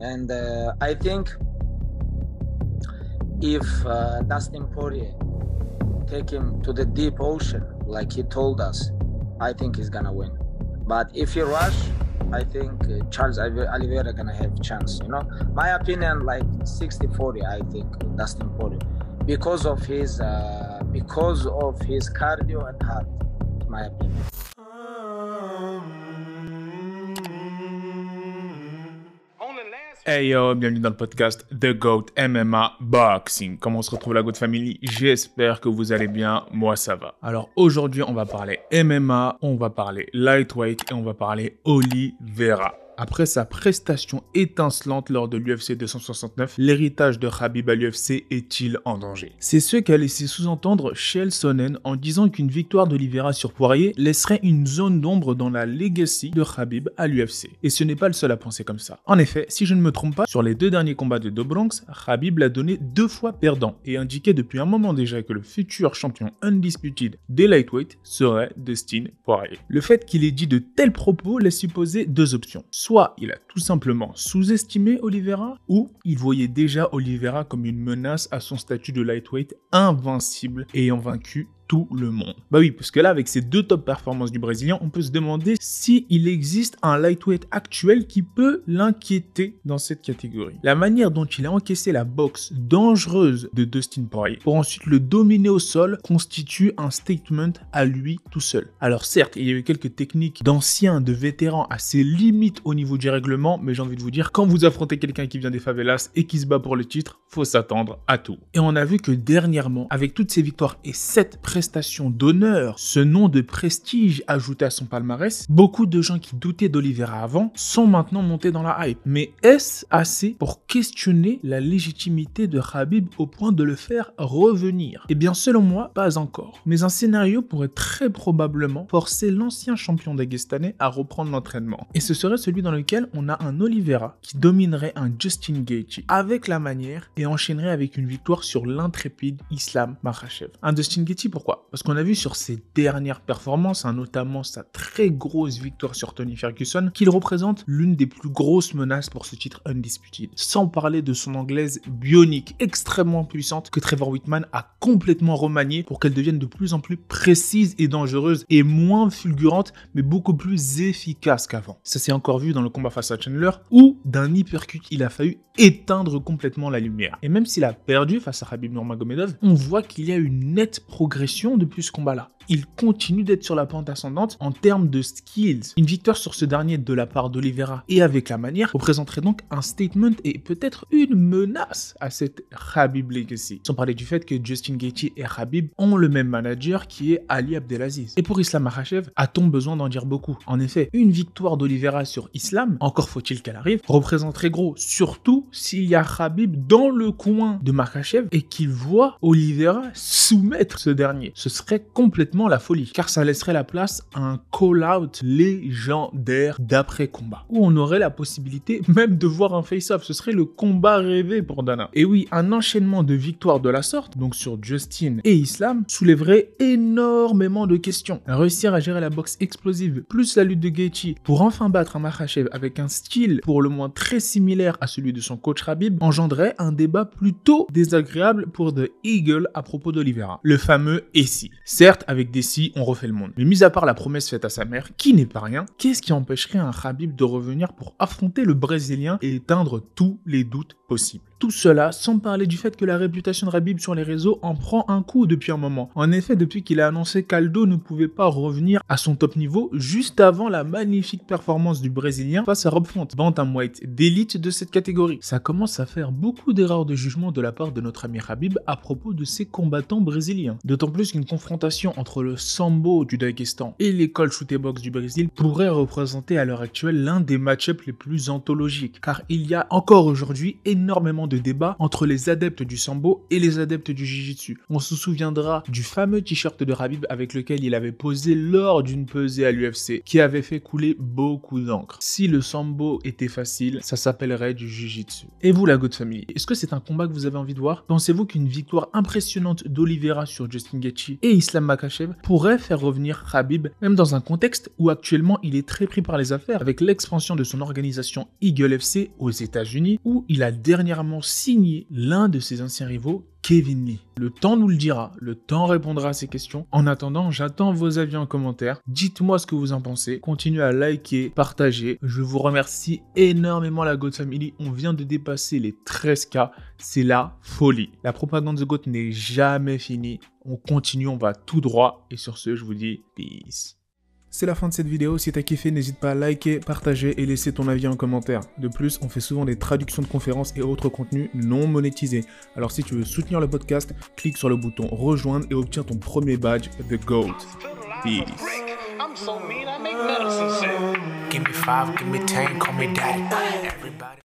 And uh, I think if uh, Dustin Poirier take him to the deep ocean, like he told us, I think he's gonna win. But if he rush, I think uh, Charles Oliveira gonna have chance. You know, my opinion, like 60-40, I think Dustin Poirier, because of his uh, because of his cardio and heart. My opinion. Hey yo, bienvenue dans le podcast The GOAT MMA Boxing. Comment on se retrouve la GOAT Family? J'espère que vous allez bien, moi ça va. Alors aujourd'hui on va parler MMA, on va parler lightweight et on va parler Oliveira. Après sa prestation étincelante lors de l'UFC 269, l'héritage de Khabib à l'UFC est-il en danger? C'est ce qu'a laissé sous-entendre Shell Sonnen en disant qu'une victoire d'Oliveira sur Poirier laisserait une zone d'ombre dans la legacy de Khabib à l'UFC. Et ce n'est pas le seul à penser comme ça. En effet, si je ne me trompe pas, sur les deux derniers combats de Dobronx, Khabib l'a donné deux fois perdant et indiquait depuis un moment déjà que le futur champion undisputed des lightweight serait Dustin Poirier. Le fait qu'il ait dit de tels propos laisse supposer deux options soit il a tout simplement sous-estimé Oliveira, ou il voyait déjà Oliveira comme une menace à son statut de lightweight invincible ayant vaincu tout le monde. Bah oui, parce que là, avec ces deux top performances du Brésilien, on peut se demander si il existe un lightweight actuel qui peut l'inquiéter dans cette catégorie. La manière dont il a encaissé la boxe dangereuse de Dustin Poirier pour ensuite le dominer au sol constitue un statement à lui tout seul. Alors certes, il y a eu quelques techniques d'anciens, de vétérans assez limites au niveau du règlement, mais j'ai envie de vous dire, quand vous affrontez quelqu'un qui vient des favelas et qui se bat pour le titre, faut s'attendre à tout. Et on a vu que dernièrement, avec toutes ces victoires et cette d'honneur, ce nom de prestige ajouté à son palmarès, beaucoup de gens qui doutaient d'Olivera avant sont maintenant montés dans la hype. Mais est-ce assez pour questionner la légitimité de Khabib au point de le faire revenir? Eh bien, selon moi, pas encore. Mais un scénario pourrait très probablement forcer l'ancien champion dagestanais à reprendre l'entraînement. Et ce serait celui dans lequel on a un Oliveira qui dominerait un Justin Gaethje avec la manière et enchaînerait avec une victoire sur l'intrépide Islam Makhachev. Un Justin Gaethje pourquoi parce qu'on a vu sur ses dernières performances, hein, notamment sa très grosse victoire sur Tony Ferguson, qu'il représente l'une des plus grosses menaces pour ce titre undisputed. Sans parler de son anglaise bionique extrêmement puissante que Trevor Whitman a complètement remaniée pour qu'elle devienne de plus en plus précise et dangereuse et moins fulgurante, mais beaucoup plus efficace qu'avant. Ça s'est encore vu dans le combat face à Chandler où d'un hypercut il a fallu éteindre complètement la lumière. Et même s'il a perdu face à Khabib Nurmagomedov, on voit qu'il y a une nette progression depuis ce combat-là il continue d'être sur la pente ascendante en termes de skills. Une victoire sur ce dernier de la part d'Olivera et avec la manière représenterait donc un statement et peut-être une menace à cette Habib Legacy. Sans parler du fait que Justin Gaethje et Habib ont le même manager qui est Ali Abdelaziz. Et pour Islam Makhachev, a-t-on besoin d'en dire beaucoup? En effet, une victoire d'Olivera sur Islam, encore faut-il qu'elle arrive, représenterait gros, surtout s'il y a Habib dans le coin de Makhachev et qu'il voit Olivera soumettre ce dernier. Ce serait complètement la folie, car ça laisserait la place à un call-out légendaire d'après-combat, où on aurait la possibilité même de voir un face-off. Ce serait le combat rêvé pour Dana. Et oui, un enchaînement de victoires de la sorte, donc sur Justin et Islam, soulèverait énormément de questions. Réussir à gérer la boxe explosive, plus la lutte de Gaethje, pour enfin battre un Makhachev avec un style pour le moins très similaire à celui de son coach Rabib, engendrait un débat plutôt désagréable pour The Eagle à propos d'Olivera. Le fameux et si. Certes, avec si, on refait le monde. Mais mis à part la promesse faite à sa mère, qui n'est pas rien, qu'est-ce qui empêcherait un Khabib de revenir pour affronter le Brésilien et éteindre tous les doutes possibles tout cela sans parler du fait que la réputation de Rabib sur les réseaux en prend un coup depuis un moment. En effet, depuis qu'il a annoncé qu'Aldo ne pouvait pas revenir à son top niveau juste avant la magnifique performance du Brésilien face à Rob Font, bantamweight d'élite de cette catégorie. Ça commence à faire beaucoup d'erreurs de jugement de la part de notre ami Rabib à propos de ses combattants brésiliens. D'autant plus qu'une confrontation entre le sambo du Daghestan et l'école shoot box du Brésil pourrait représenter à l'heure actuelle l'un des match-ups les plus anthologiques, car il y a encore aujourd'hui énormément de débat entre les adeptes du sambo et les adeptes du jiu-jitsu. On se souviendra du fameux t-shirt de Rabib avec lequel il avait posé lors d'une pesée à l'UFC qui avait fait couler beaucoup d'encre. Si le sambo était facile, ça s'appellerait du jiu-jitsu. Et vous, la God Family, est-ce que c'est un combat que vous avez envie de voir? Pensez-vous qu'une victoire impressionnante d'Oliveira sur Justin Gaethje et Islam Makachev pourrait faire revenir Khabib, même dans un contexte où actuellement il est très pris par les affaires avec l'expansion de son organisation Eagle FC aux États-Unis, où il a dernièrement signé l'un de ses anciens rivaux, Kevin Lee. Le temps nous le dira, le temps répondra à ces questions. En attendant, j'attends vos avis en commentaire. Dites-moi ce que vous en pensez. Continuez à liker, partager. Je vous remercie énormément la God Family. On vient de dépasser les 13K. C'est la folie. La propagande de GOAT n'est jamais finie. On continue, on va tout droit. Et sur ce, je vous dis peace. C'est la fin de cette vidéo, si t'as kiffé n'hésite pas à liker, partager et laisser ton avis en commentaire. De plus, on fait souvent des traductions de conférences et autres contenus non monétisés. Alors si tu veux soutenir le podcast, clique sur le bouton rejoindre et obtiens ton premier badge The GOAT. Peace.